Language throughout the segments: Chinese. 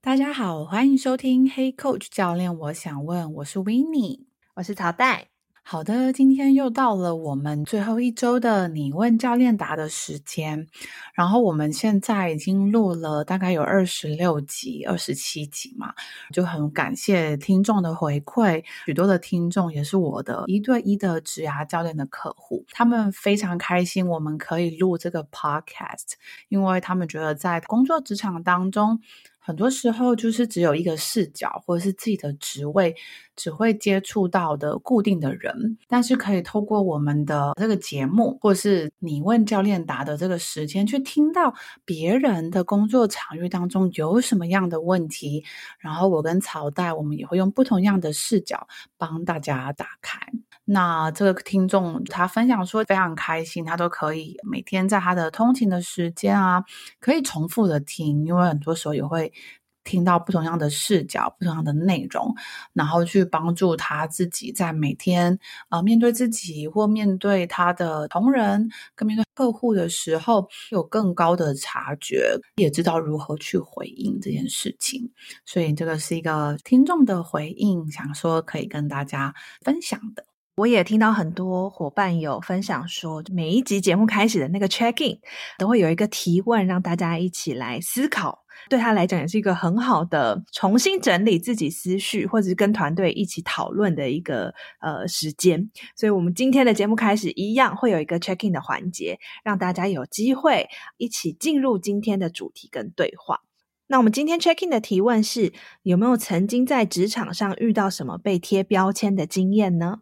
大家好，欢迎收听 Hey Coach 教练，我想问，我是 Winnie，我是曹代。好的，今天又到了我们最后一周的你问教练答的时间。然后我们现在已经录了大概有二十六集、二十七集嘛，就很感谢听众的回馈。许多的听众也是我的一对一的职涯教练的客户，他们非常开心我们可以录这个 podcast，因为他们觉得在工作职场当中，很多时候就是只有一个视角，或者是自己的职位只会接触到的固定的人，但是可以透过我们的这个节目，或是你问教练答的这个时间，去听到别人的工作场域当中有什么样的问题，然后我跟曹代，我们也会用不同样的视角帮大家打开。那这个听众他分享说非常开心，他都可以每天在他的通勤的时间啊，可以重复的听，因为很多时候也会听到不同样的视角、不同样的内容，然后去帮助他自己在每天呃面对自己或面对他的同仁跟面对客户的时候，有更高的察觉，也知道如何去回应这件事情。所以这个是一个听众的回应，想说可以跟大家分享的。我也听到很多伙伴有分享说，每一集节目开始的那个 check in 都会有一个提问，让大家一起来思考。对他来讲，也是一个很好的重新整理自己思绪，或者是跟团队一起讨论的一个呃时间。所以，我们今天的节目开始一样会有一个 check in 的环节，让大家有机会一起进入今天的主题跟对话。那我们今天 check in 的提问是：有没有曾经在职场上遇到什么被贴标签的经验呢？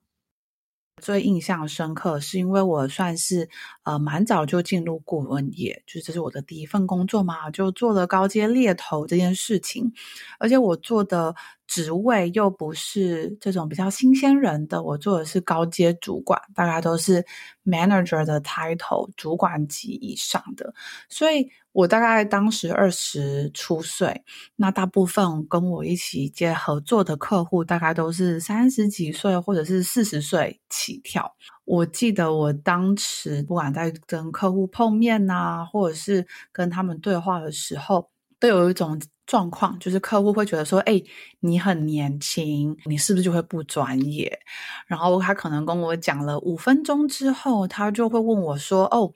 最印象深刻是因为我算是呃蛮早就进入顾问业，就是这是我的第一份工作嘛，就做了高阶猎头这件事情，而且我做的职位又不是这种比较新鲜人的，我做的是高阶主管，大概都是 manager 的 title，主管级以上的，所以。我大概当时二十出岁，那大部分跟我一起接合作的客户，大概都是三十几岁或者是四十岁起跳。我记得我当时不管在跟客户碰面呐，或者是跟他们对话的时候，都有一种状况，就是客户会觉得说：“哎，你很年轻，你是不是就会不专业？”然后他可能跟我讲了五分钟之后，他就会问我说：“哦。”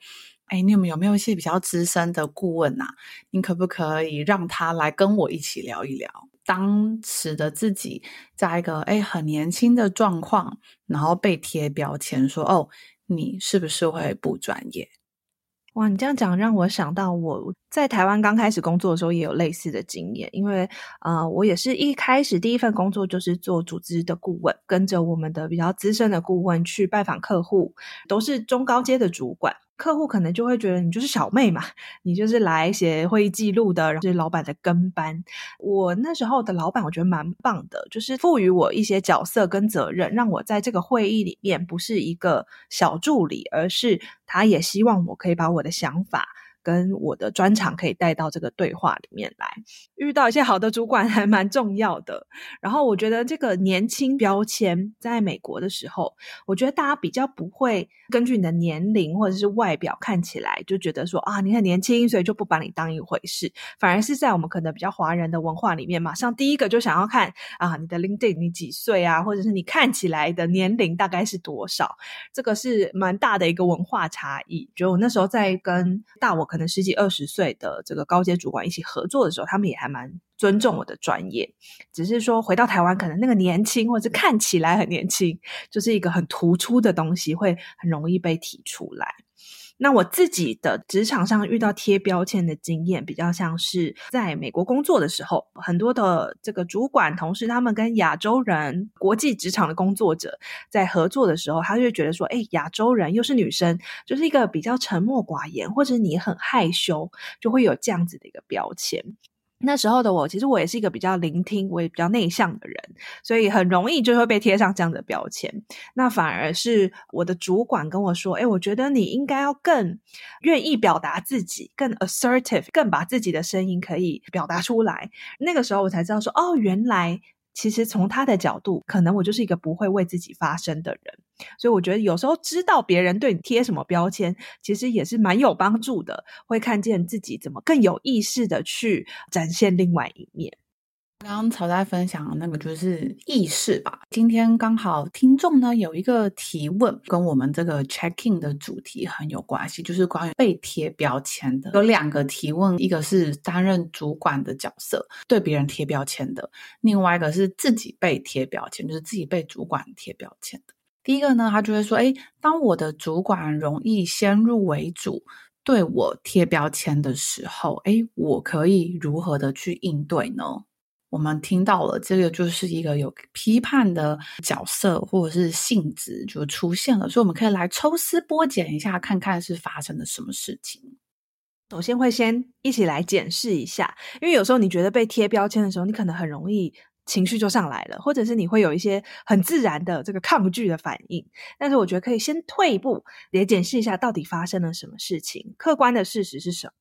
哎，你们有没有一些比较资深的顾问啊？你可不可以让他来跟我一起聊一聊？当时的自己在一个哎很年轻的状况，然后被贴标签说：“哦，你是不是会不专业？”哇，你这样讲让我想到我在台湾刚开始工作的时候也有类似的经验，因为呃，我也是一开始第一份工作就是做组织的顾问，跟着我们的比较资深的顾问去拜访客户，都是中高阶的主管。客户可能就会觉得你就是小妹嘛，你就是来写会议记录的，然后是老板的跟班。我那时候的老板我觉得蛮棒的，就是赋予我一些角色跟责任，让我在这个会议里面不是一个小助理，而是他也希望我可以把我的想法。跟我的专长可以带到这个对话里面来，遇到一些好的主管还蛮重要的。然后我觉得这个年轻标签在美国的时候，我觉得大家比较不会根据你的年龄或者是外表看起来就觉得说啊，你很年轻，所以就不把你当一回事。反而是在我们可能比较华人的文化里面，马上第一个就想要看啊，你的 LinkedIn 你几岁啊，或者是你看起来的年龄大概是多少？这个是蛮大的一个文化差异。就我那时候在跟大我。可能十几二十岁的这个高阶主管一起合作的时候，他们也还蛮尊重我的专业。只是说回到台湾，可能那个年轻或者看起来很年轻，就是一个很突出的东西，会很容易被提出来。那我自己的职场上遇到贴标签的经验，比较像是在美国工作的时候，很多的这个主管同事，他们跟亚洲人、国际职场的工作者在合作的时候，他就会觉得说，哎，亚洲人又是女生，就是一个比较沉默寡言，或者你很害羞，就会有这样子的一个标签。那时候的我，其实我也是一个比较聆听，我也比较内向的人，所以很容易就会被贴上这样的标签。那反而是我的主管跟我说：“诶，我觉得你应该要更愿意表达自己，更 assertive，更把自己的声音可以表达出来。”那个时候我才知道说：“哦，原来。”其实从他的角度，可能我就是一个不会为自己发声的人，所以我觉得有时候知道别人对你贴什么标签，其实也是蛮有帮助的，会看见自己怎么更有意识的去展现另外一面。刚刚曹代分享的那个就是意识吧。今天刚好听众呢有一个提问，跟我们这个 checking 的主题很有关系，就是关于被贴标签的。有两个提问，一个是担任主管的角色，对别人贴标签的；另外一个是自己被贴标签，就是自己被主管贴标签的。第一个呢，他就会说：诶，当我的主管容易先入为主对我贴标签的时候，诶，我可以如何的去应对呢？我们听到了，这个就是一个有批判的角色或者是性质就出现了，所以我们可以来抽丝剥茧一下，看看是发生了什么事情。首先会先一起来检视一下，因为有时候你觉得被贴标签的时候，你可能很容易情绪就上来了，或者是你会有一些很自然的这个抗拒的反应。但是我觉得可以先退一步，也检视一下到底发生了什么事情，客观的事实是什么。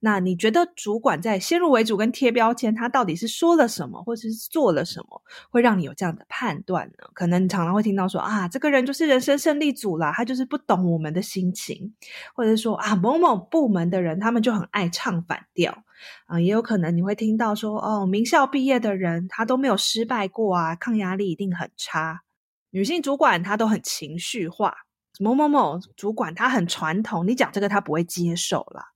那你觉得主管在先入为主跟贴标签，他到底是说了什么，或者是做了什么，会让你有这样的判断呢？可能你常常会听到说啊，这个人就是人生胜利组啦，他就是不懂我们的心情，或者说啊，某某部门的人他们就很爱唱反调啊，也有可能你会听到说哦，名校毕业的人他都没有失败过啊，抗压力一定很差，女性主管她都很情绪化，某某某主管他很传统，你讲这个他不会接受啦。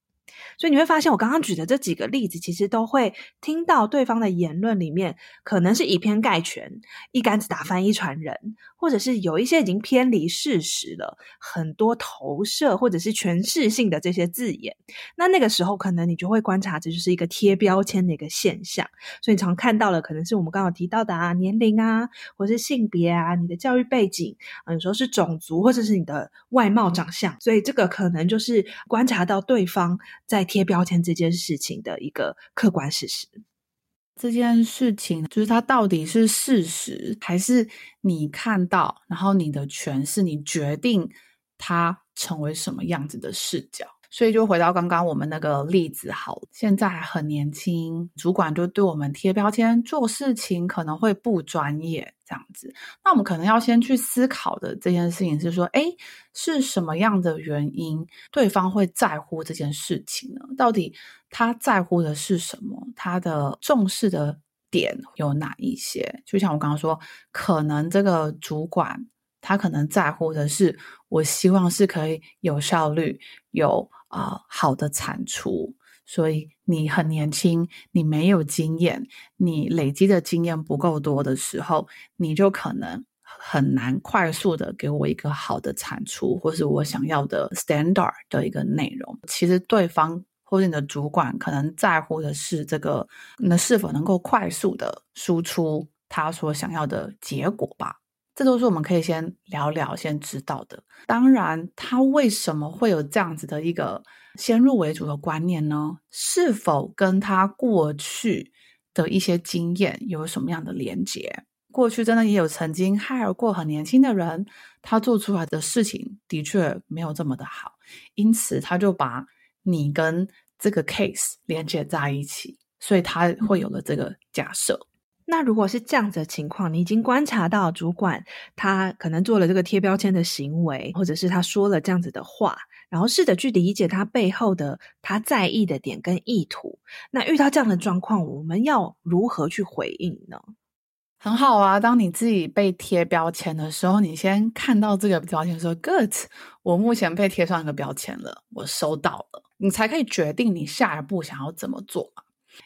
所以你会发现，我刚刚举的这几个例子，其实都会听到对方的言论里面，可能是以偏概全、一竿子打翻一船人，或者是有一些已经偏离事实了，很多投射或者是诠释性的这些字眼。那那个时候，可能你就会观察，这就是一个贴标签的一个现象。所以你常看到的，可能是我们刚刚提到的啊，年龄啊，或是性别啊，你的教育背景，啊，有时候是种族，或者是你的外貌长相。所以这个可能就是观察到对方在贴标签这件事情的一个客观事实，这件事情就是它到底是事实，还是你看到，然后你的诠释，你决定它成为什么样子的视角。所以就回到刚刚我们那个例子，好，现在很年轻，主管就对我们贴标签，做事情可能会不专业这样子。那我们可能要先去思考的这件事情是说，诶，是什么样的原因，对方会在乎这件事情呢？到底他在乎的是什么？他的重视的点有哪一些？就像我刚刚说，可能这个主管他可能在乎的是，我希望是可以有效率，有。啊、好的产出，所以你很年轻，你没有经验，你累积的经验不够多的时候，你就可能很难快速的给我一个好的产出，或是我想要的 standard 的一个内容。其实对方或者你的主管可能在乎的是这个，那是否能够快速的输出他所想要的结果吧。这都是我们可以先聊聊、先知道的。当然，他为什么会有这样子的一个先入为主的观念呢？是否跟他过去的一些经验有什么样的连结？过去真的也有曾经 hire 过很年轻的人，他做出来的事情的确没有这么的好，因此他就把你跟这个 case 连接在一起，所以他会有了这个假设。那如果是这样子的情况，你已经观察到主管他可能做了这个贴标签的行为，或者是他说了这样子的话，然后试着去理解他背后的他在意的点跟意图。那遇到这样的状况，我们要如何去回应呢？很好啊，当你自己被贴标签的时候，你先看到这个标签说 “good”，我目前被贴上一个标签了，我收到了，你才可以决定你下一步想要怎么做。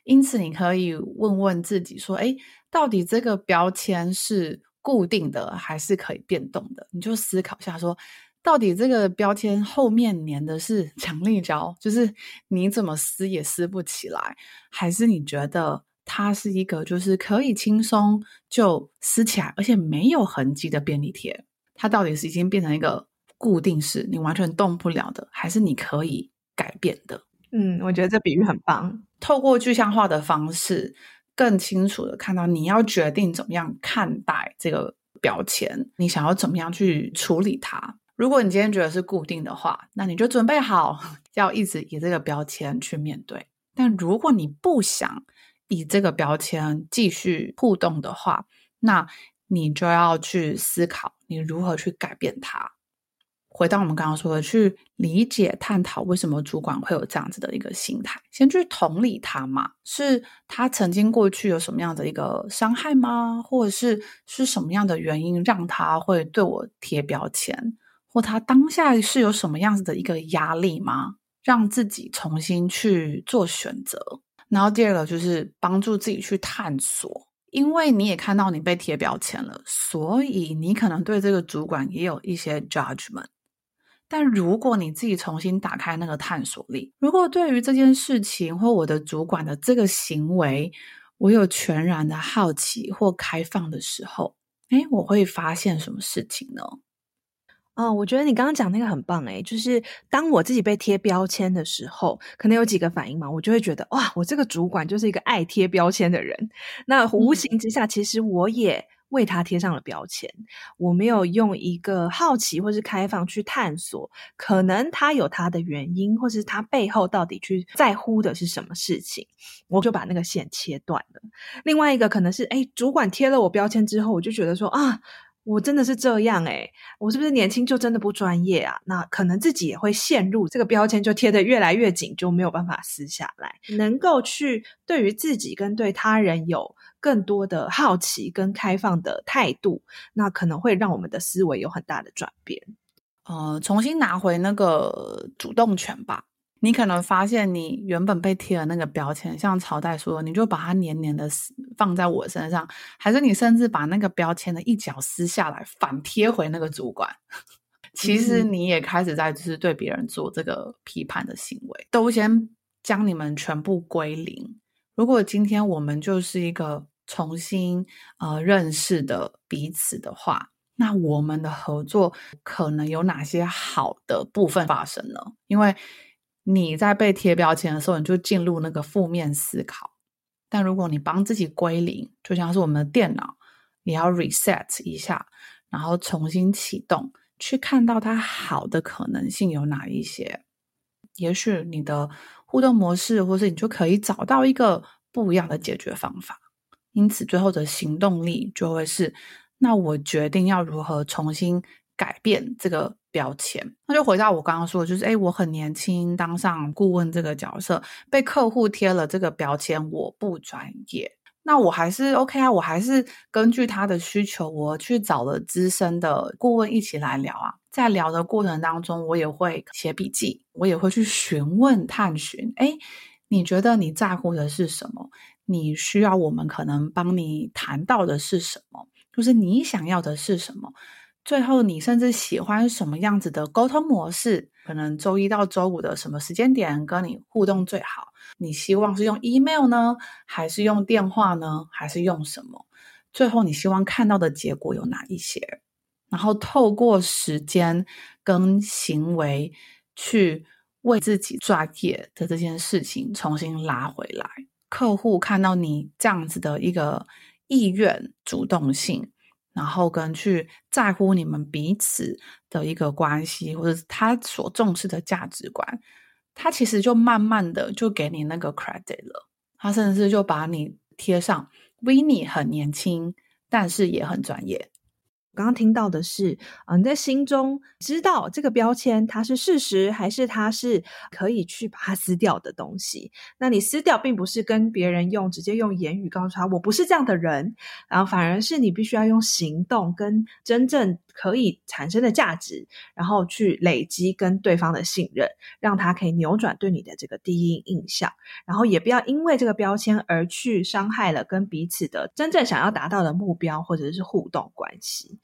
因此，你可以问问自己说：“诶，到底这个标签是固定的，还是可以变动的？”你就思考一下，说到底这个标签后面粘的是 强力胶，就是你怎么撕也撕不起来，还是你觉得它是一个就是可以轻松就撕起来，而且没有痕迹的便利贴？它到底是已经变成一个固定式，你完全动不了的，还是你可以改变的？嗯，我觉得这比喻很棒，透过具象化的方式，更清楚的看到你要决定怎么样看待这个标签，你想要怎么样去处理它。如果你今天觉得是固定的话，那你就准备好要一直以这个标签去面对。但如果你不想以这个标签继续互动的话，那你就要去思考你如何去改变它。回到我们刚刚说的，去理解、探讨为什么主管会有这样子的一个心态，先去同理他嘛，是他曾经过去有什么样的一个伤害吗？或者是是什么样的原因让他会对我贴标签？或他当下是有什么样子的一个压力吗？让自己重新去做选择。然后第二个就是帮助自己去探索，因为你也看到你被贴标签了，所以你可能对这个主管也有一些 judgment。但如果你自己重新打开那个探索力，如果对于这件事情或我的主管的这个行为，我有全然的好奇或开放的时候，诶，我会发现什么事情呢？哦，我觉得你刚刚讲那个很棒诶，就是当我自己被贴标签的时候，可能有几个反应嘛，我就会觉得哇，我这个主管就是一个爱贴标签的人。那无形之下，其实我也为他贴上了标签。我没有用一个好奇或是开放去探索，可能他有他的原因，或是他背后到底去在乎的是什么事情，我就把那个线切断了。另外一个可能是，诶，主管贴了我标签之后，我就觉得说啊。我真的是这样诶，我是不是年轻就真的不专业啊？那可能自己也会陷入这个标签，就贴得越来越紧，就没有办法撕下来。能够去对于自己跟对他人有更多的好奇跟开放的态度，那可能会让我们的思维有很大的转变。呃，重新拿回那个主动权吧。你可能发现，你原本被贴了那个标签，像朝代说，你就把它黏黏的放在我身上，还是你甚至把那个标签的一角撕下来，反贴回那个主管？其实你也开始在就是对别人做这个批判的行为，都先将你们全部归零。如果今天我们就是一个重新呃认识的彼此的话，那我们的合作可能有哪些好的部分发生呢？因为你在被贴标签的时候，你就进入那个负面思考。但如果你帮自己归零，就像是我们的电脑你要 reset 一下，然后重新启动，去看到它好的可能性有哪一些。也许你的互动模式，或是你就可以找到一个不一样的解决方法。因此，最后的行动力就会是：那我决定要如何重新改变这个。标签，那就回到我刚刚说的，就是诶，我很年轻，当上顾问这个角色，被客户贴了这个标签，我不专业。那我还是 OK 啊，我还是根据他的需求，我去找了资深的顾问一起来聊啊。在聊的过程当中，我也会写笔记，我也会去询问探寻。诶，你觉得你在乎的是什么？你需要我们可能帮你谈到的是什么？就是你想要的是什么？最后，你甚至喜欢什么样子的沟通模式？可能周一到周五的什么时间点跟你互动最好？你希望是用 email 呢，还是用电话呢，还是用什么？最后，你希望看到的结果有哪一些？然后透过时间跟行为去为自己专业的这件事情重新拉回来。客户看到你这样子的一个意愿、主动性。然后跟去在乎你们彼此的一个关系，或者他所重视的价值观，他其实就慢慢的就给你那个 credit 了。他甚至就把你贴上 Winnie 很年轻，但是也很专业。刚刚听到的是，嗯，你在心中知道这个标签它是事实，还是它是可以去把它撕掉的东西？那你撕掉，并不是跟别人用直接用言语告诉他我不是这样的人，然后反而是你必须要用行动跟真正可以产生的价值，然后去累积跟对方的信任，让他可以扭转对你的这个第一印象，然后也不要因为这个标签而去伤害了跟彼此的真正想要达到的目标或者是互动关系。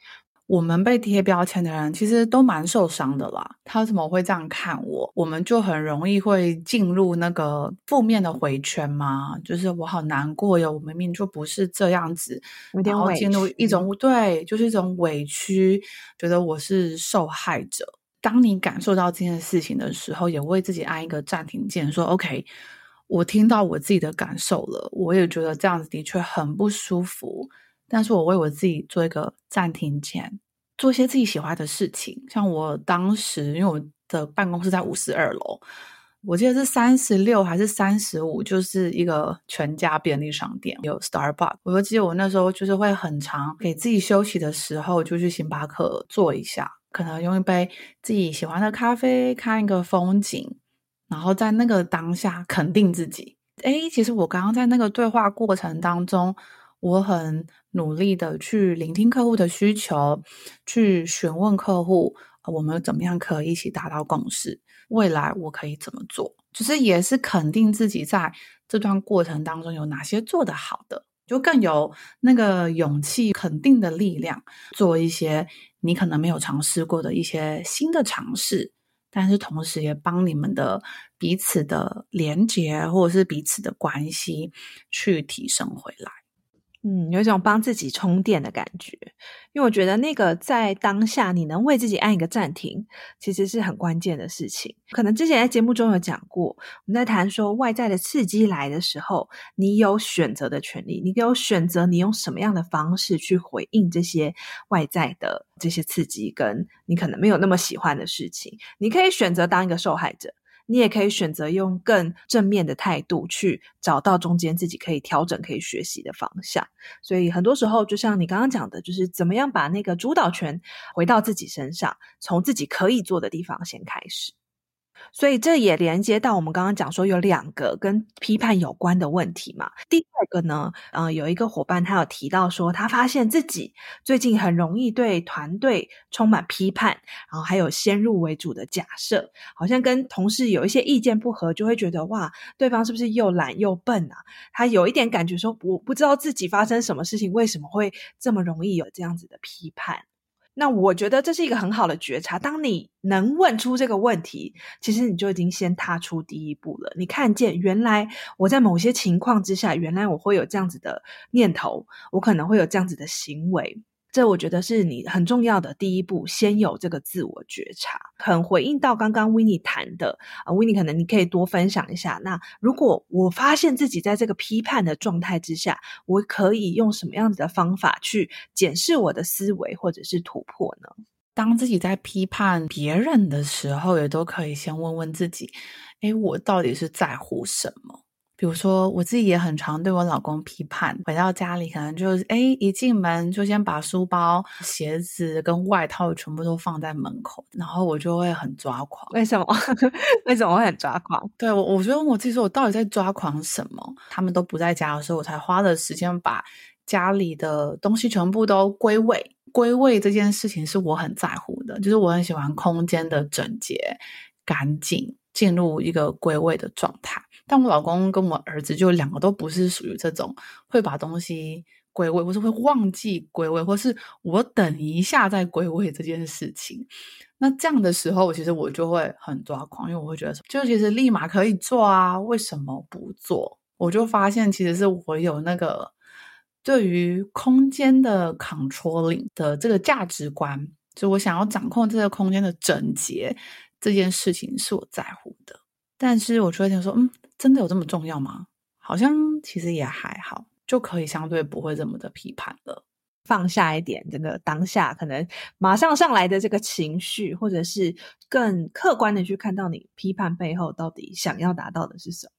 我们被贴标签的人其实都蛮受伤的啦。他怎么会这样看我？我们就很容易会进入那个负面的回圈嘛？就是我好难过哟，我明明就不是这样子，然后进入一种对，就是一种委屈，觉得我是受害者。当你感受到这件事情的时候，也为自己按一个暂停键，说 “OK”。我听到我自己的感受了，我也觉得这样子的确很不舒服。但是我为我自己做一个暂停键，做一些自己喜欢的事情。像我当时，因为我的办公室在五十二楼，我记得是三十六还是三十五，就是一个全家便利商店，有 Starbucks。我就记得我那时候就是会很长给自己休息的时候，就去星巴克坐一下，可能用一杯自己喜欢的咖啡，看一个风景。然后在那个当下肯定自己，诶，其实我刚刚在那个对话过程当中，我很努力的去聆听客户的需求，去询问客户，我们怎么样可以一起达到共识？未来我可以怎么做？就是也是肯定自己在这段过程当中有哪些做得好的，就更有那个勇气、肯定的力量，做一些你可能没有尝试过的一些新的尝试。但是同时也帮你们的彼此的连结，或者是彼此的关系去提升回来。嗯，有一种帮自己充电的感觉，因为我觉得那个在当下你能为自己按一个暂停，其实是很关键的事情。可能之前在节目中有讲过，我们在谈说外在的刺激来的时候，你有选择的权利，你有选择你用什么样的方式去回应这些外在的这些刺激，跟你可能没有那么喜欢的事情，你可以选择当一个受害者。你也可以选择用更正面的态度去找到中间自己可以调整、可以学习的方向。所以很多时候，就像你刚刚讲的，就是怎么样把那个主导权回到自己身上，从自己可以做的地方先开始。所以这也连接到我们刚刚讲说有两个跟批判有关的问题嘛。第二个呢，呃，有一个伙伴他有提到说，他发现自己最近很容易对团队充满批判，然后还有先入为主的假设，好像跟同事有一些意见不合，就会觉得哇，对方是不是又懒又笨啊？他有一点感觉说，我不知道自己发生什么事情，为什么会这么容易有这样子的批判。那我觉得这是一个很好的觉察。当你能问出这个问题，其实你就已经先踏出第一步了。你看见原来我在某些情况之下，原来我会有这样子的念头，我可能会有这样子的行为。这我觉得是你很重要的第一步，先有这个自我觉察。很回应到刚刚 Winnie 谈的啊，Winnie 可能你可以多分享一下。那如果我发现自己在这个批判的状态之下，我可以用什么样子的方法去检视我的思维或者是突破呢？当自己在批判别人的时候，也都可以先问问自己：诶，我到底是在乎什么？比如说，我自己也很常对我老公批判，回到家里可能就是，哎，一进门就先把书包、鞋子跟外套全部都放在门口，然后我就会很抓狂。为什么？为什么会很抓狂？对，我，我觉得我自己说，我到底在抓狂什么？他们都不在家的时候，我才花了时间把家里的东西全部都归位。归位这件事情是我很在乎的，就是我很喜欢空间的整洁、干净，进入一个归位的状态。但我老公跟我儿子就两个都不是属于这种会把东西归位，或是会忘记归位，或是我等一下再归位这件事情。那这样的时候，其实我就会很抓狂，因为我会觉得，就其实立马可以做啊，为什么不做？我就发现，其实是我有那个对于空间的 controlling 的这个价值观，就我想要掌控这个空间的整洁这件事情是我在乎的。但是我就会想说，嗯。真的有这么重要吗？好像其实也还好，就可以相对不会这么的批判了，放下一点这个当下可能马上上来的这个情绪，或者是更客观的去看到你批判背后到底想要达到的是什么。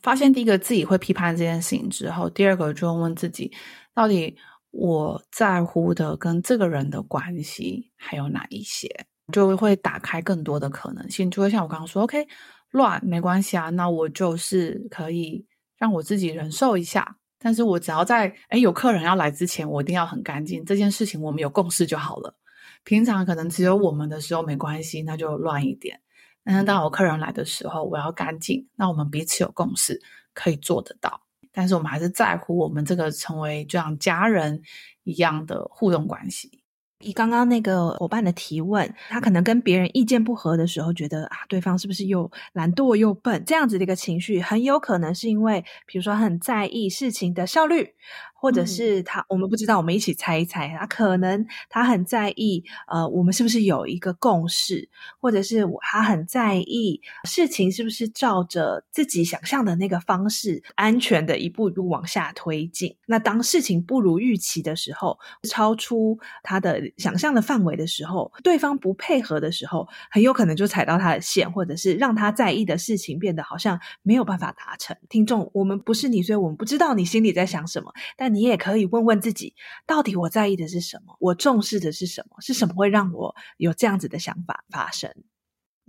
发现第一个自己会批判这件事情之后，第二个就问自己，到底我在乎的跟这个人的关系还有哪一些，就会打开更多的可能性，就会像我刚刚说，OK。乱没关系啊，那我就是可以让我自己忍受一下。但是我只要在诶有客人要来之前，我一定要很干净。这件事情我们有共识就好了。平常可能只有我们的时候没关系，那就乱一点。但是当有客人来的时候，我要干净。那我们彼此有共识，可以做得到。但是我们还是在乎我们这个成为就像家人一样的互动关系。以刚刚那个伙伴的提问，他可能跟别人意见不合的时候，觉得啊，对方是不是又懒惰又笨？这样子的一个情绪，很有可能是因为，比如说很在意事情的效率，或者是他、嗯、我们不知道，我们一起猜一猜，他可能他很在意，呃，我们是不是有一个共识，或者是他很在意事情是不是照着自己想象的那个方式，安全的一步一步往下推进。那当事情不如预期的时候，超出他的想象的范围的时候，对方不配合的时候，很有可能就踩到他的线，或者是让他在意的事情变得好像没有办法达成。听众，我们不是你，所以我们不知道你心里在想什么，但你也可以问问自己，到底我在意的是什么？我重视的是什么？是什么会让我有这样子的想法发生？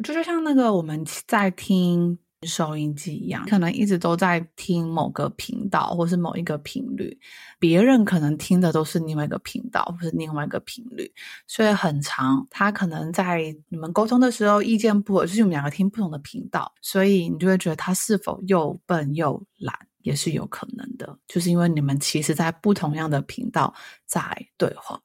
就就像那个我们在听。收音机一样，可能一直都在听某个频道，或是某一个频率，别人可能听的都是另外一个频道，或是另外一个频率，所以很长，他可能在你们沟通的时候意见不合，就是你们两个听不同的频道，所以你就会觉得他是否又笨又懒，也是有可能的，就是因为你们其实在不同样的频道在对话。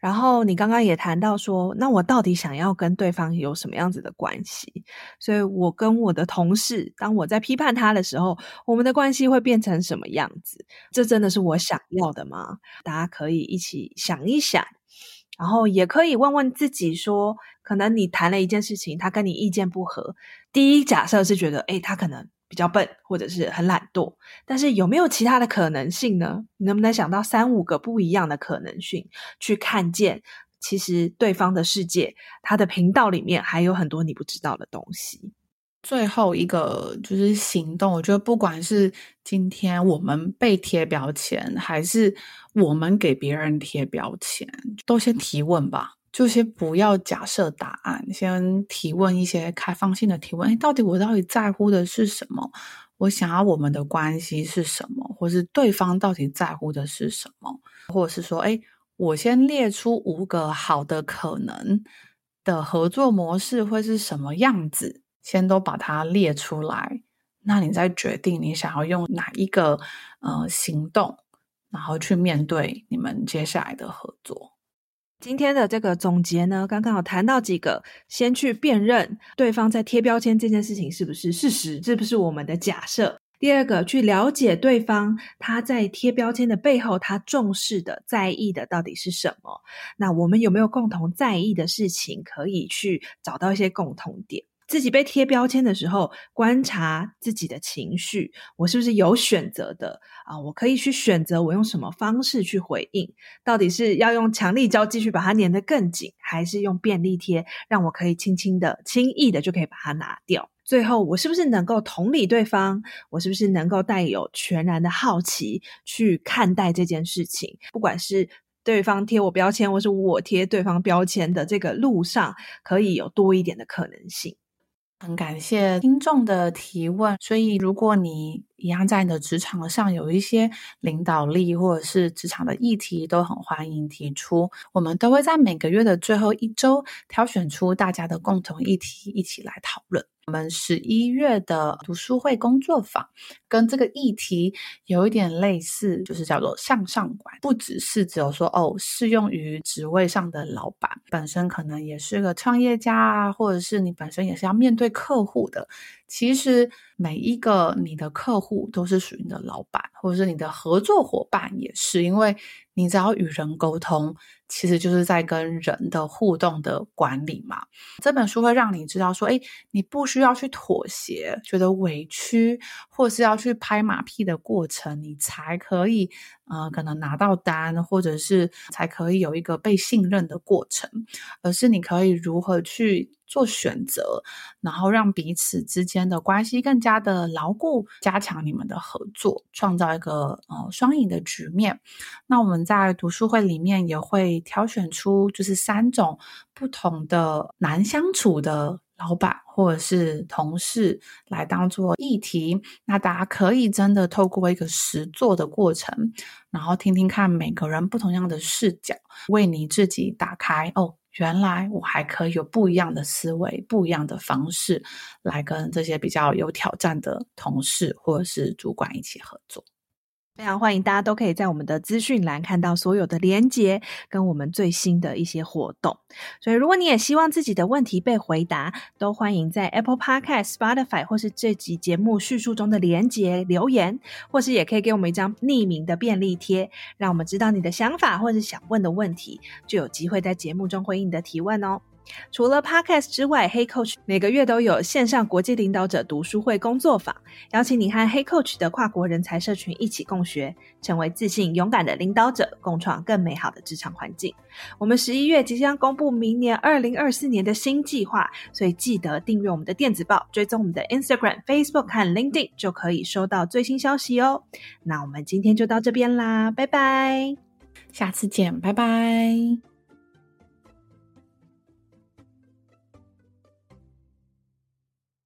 然后你刚刚也谈到说，那我到底想要跟对方有什么样子的关系？所以我跟我的同事，当我在批判他的时候，我们的关系会变成什么样子？这真的是我想要的吗？大家可以一起想一想，然后也可以问问自己说，可能你谈了一件事情，他跟你意见不合，第一假设是觉得，诶，他可能。比较笨，或者是很懒惰，但是有没有其他的可能性呢？你能不能想到三五个不一样的可能性，去看见其实对方的世界，他的频道里面还有很多你不知道的东西。最后一个就是行动，我觉得不管是今天我们被贴标签，还是我们给别人贴标签，都先提问吧。就先不要假设答案，先提问一些开放性的提问。诶，到底我到底在乎的是什么？我想要我们的关系是什么？或是对方到底在乎的是什么？或者是说，诶，我先列出五个好的可能的合作模式会是什么样子，先都把它列出来。那你再决定你想要用哪一个呃行动，然后去面对你们接下来的合作。今天的这个总结呢，刚刚有谈到几个，先去辨认对方在贴标签这件事情是不是事实，是不是我们的假设。第二个，去了解对方他在贴标签的背后，他重视的、在意的到底是什么？那我们有没有共同在意的事情，可以去找到一些共同点？自己被贴标签的时候，观察自己的情绪，我是不是有选择的啊？我可以去选择我用什么方式去回应，到底是要用强力胶继续把它粘得更紧，还是用便利贴让我可以轻轻的、轻易的就可以把它拿掉？最后，我是不是能够同理对方？我是不是能够带有全然的好奇去看待这件事情？不管是对方贴我标签，或是我贴对方标签的这个路上，可以有多一点的可能性。很感谢听众的提问，所以如果你一样在你的职场上有一些领导力或者是职场的议题，都很欢迎提出，我们都会在每个月的最后一周挑选出大家的共同议题，一起来讨论。我们十一月的读书会工作坊跟这个议题有一点类似，就是叫做向上管，不只是只有说哦，适用于职位上的老板，本身可能也是个创业家啊，或者是你本身也是要面对客户的。其实每一个你的客户都是属于你的老板，或者是你的合作伙伴也是，因为你只要与人沟通，其实就是在跟人的互动的管理嘛。这本书会让你知道说，诶，你不需要去妥协，觉得委屈，或是要去拍马屁的过程，你才可以，呃，可能拿到单，或者是才可以有一个被信任的过程，而是你可以如何去。做选择，然后让彼此之间的关系更加的牢固，加强你们的合作，创造一个呃双赢的局面。那我们在读书会里面也会挑选出就是三种不同的难相处的老板或者是同事来当做议题。那大家可以真的透过一个实做的过程，然后听听看每个人不同样的视角，为你自己打开哦。原来我还可以有不一样的思维，不一样的方式来跟这些比较有挑战的同事或者是主管一起合作。非常欢迎大家都可以在我们的资讯栏看到所有的连结跟我们最新的一些活动。所以，如果你也希望自己的问题被回答，都欢迎在 Apple Podcast、Spotify 或是这集节目叙述中的连结留言，或是也可以给我们一张匿名的便利贴，让我们知道你的想法或是想问的问题，就有机会在节目中回应你的提问哦。除了 Podcast 之外，Hey Coach 每个月都有线上国际领导者读书会工作坊，邀请你和 Hey Coach 的跨国人才社群一起共学，成为自信勇敢的领导者，共创更美好的职场环境。我们十一月即将公布明年二零二四年的新计划，所以记得订阅我们的电子报，追踪我们的 Instagram、Facebook 和 LinkedIn，就可以收到最新消息哦。那我们今天就到这边啦，拜拜，下次见，拜拜。